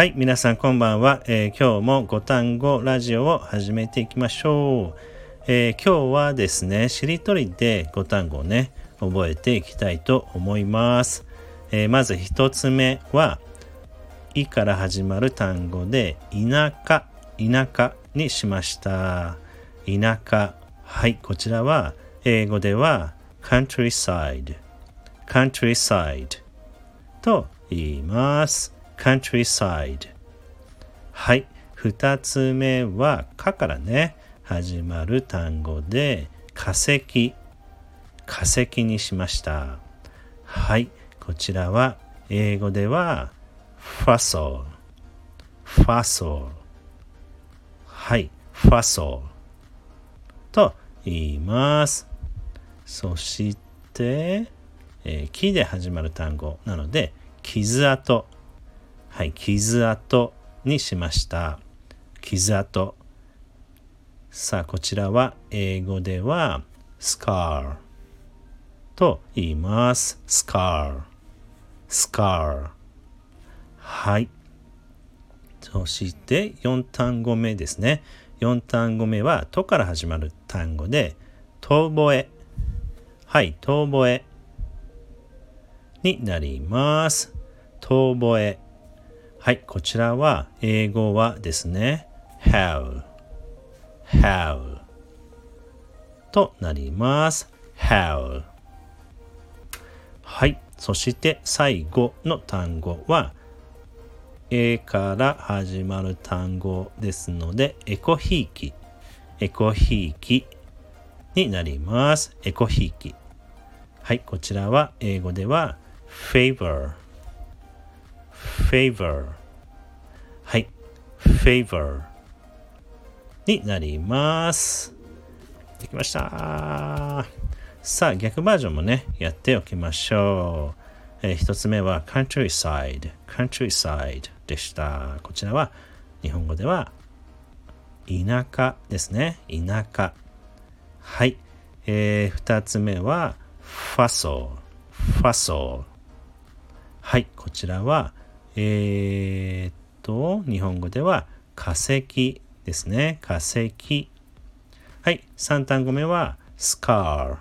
はい、皆さんこんばんは、えー、今日も5単語ラジオを始めていきましょう。えー、今日はですね、しりとりで5単語をね、覚えていきたいと思います。えー、まず1つ目は、いから始まる単語で、田舎、田舎にしました。田舎。はい、こちらは、英語では、countryside、countryside と言います。Countryside. はい。二つ目は「か」からね。始まる単語で化石。化石にしました。はい。こちらは英語では fossil fossil はい。fossil と言います。そして、えー、木で始まる単語なので傷跡。はい、傷跡にしました。傷跡。さあ、こちらは英語では scar と言います。scar scar はい。そして4単語目ですね。4単語目は「と」から始まる単語で「遠吠え」はい「遠吠え」になります。遠吠えはい、こちらは英語はですね、how, how となります。how はい、そして最後の単語は A から始まる単語ですので、エコひいき、エコひいきになります。エコひいき。はい、こちらは英語では favor favor. はい。favor になります。できました。さあ逆バージョンもねやっておきましょう、えー、一つ目は countryside countryside でした。こちらは日本語では田舎ですね。田舎。はい、えー、二つ目は fossil fossil はい。こちらはえー、っと、日本語では化石ですね。化石。はい。3単語目は scar。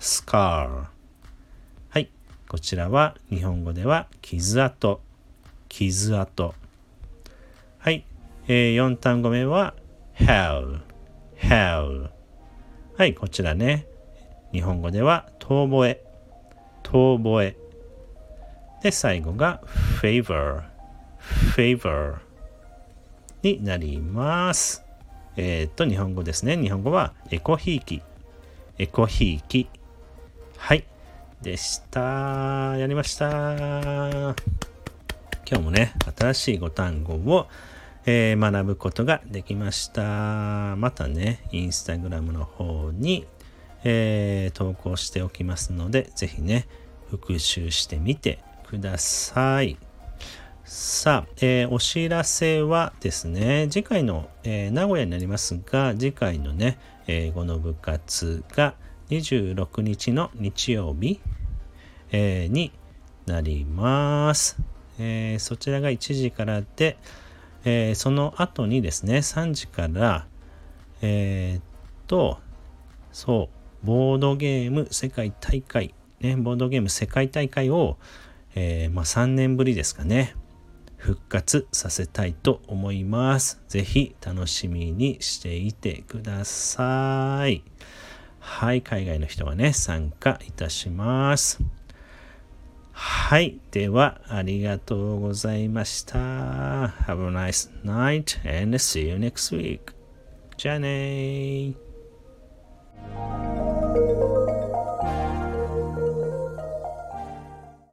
scar。はい。こちらは日本語では傷跡。傷跡。はい。えー、4単語目は hell。hell。はい。こちらね。日本語では遠吠え。遠吠え。で、最後が favor, favor になります。えー、っと、日本語ですね。日本語はエコひいき。エコひいき。はい。でした。やりました。今日もね、新しい語単語を、えー、学ぶことができました。またね、インスタグラムの方に、えー、投稿しておきますので、ぜひね、復習してみてください。さあ、えー、お知らせはですね、次回の、えー、名古屋になりますが、次回のね、英語の部活が26日の日曜日、えー、になります、えそちらが1時からで、えその後にですね、3時から、えっと、そう、ボードゲーム世界大会、ね、ボードゲーム世界大会を、えー、まあ、3年ぶりですかね復活させたいと思います。ぜひ楽しみにしていてください。はい、海外の人がね、参加いたします。はい、ではありがとうございました。Have a nice night and see you next week. じゃあねー。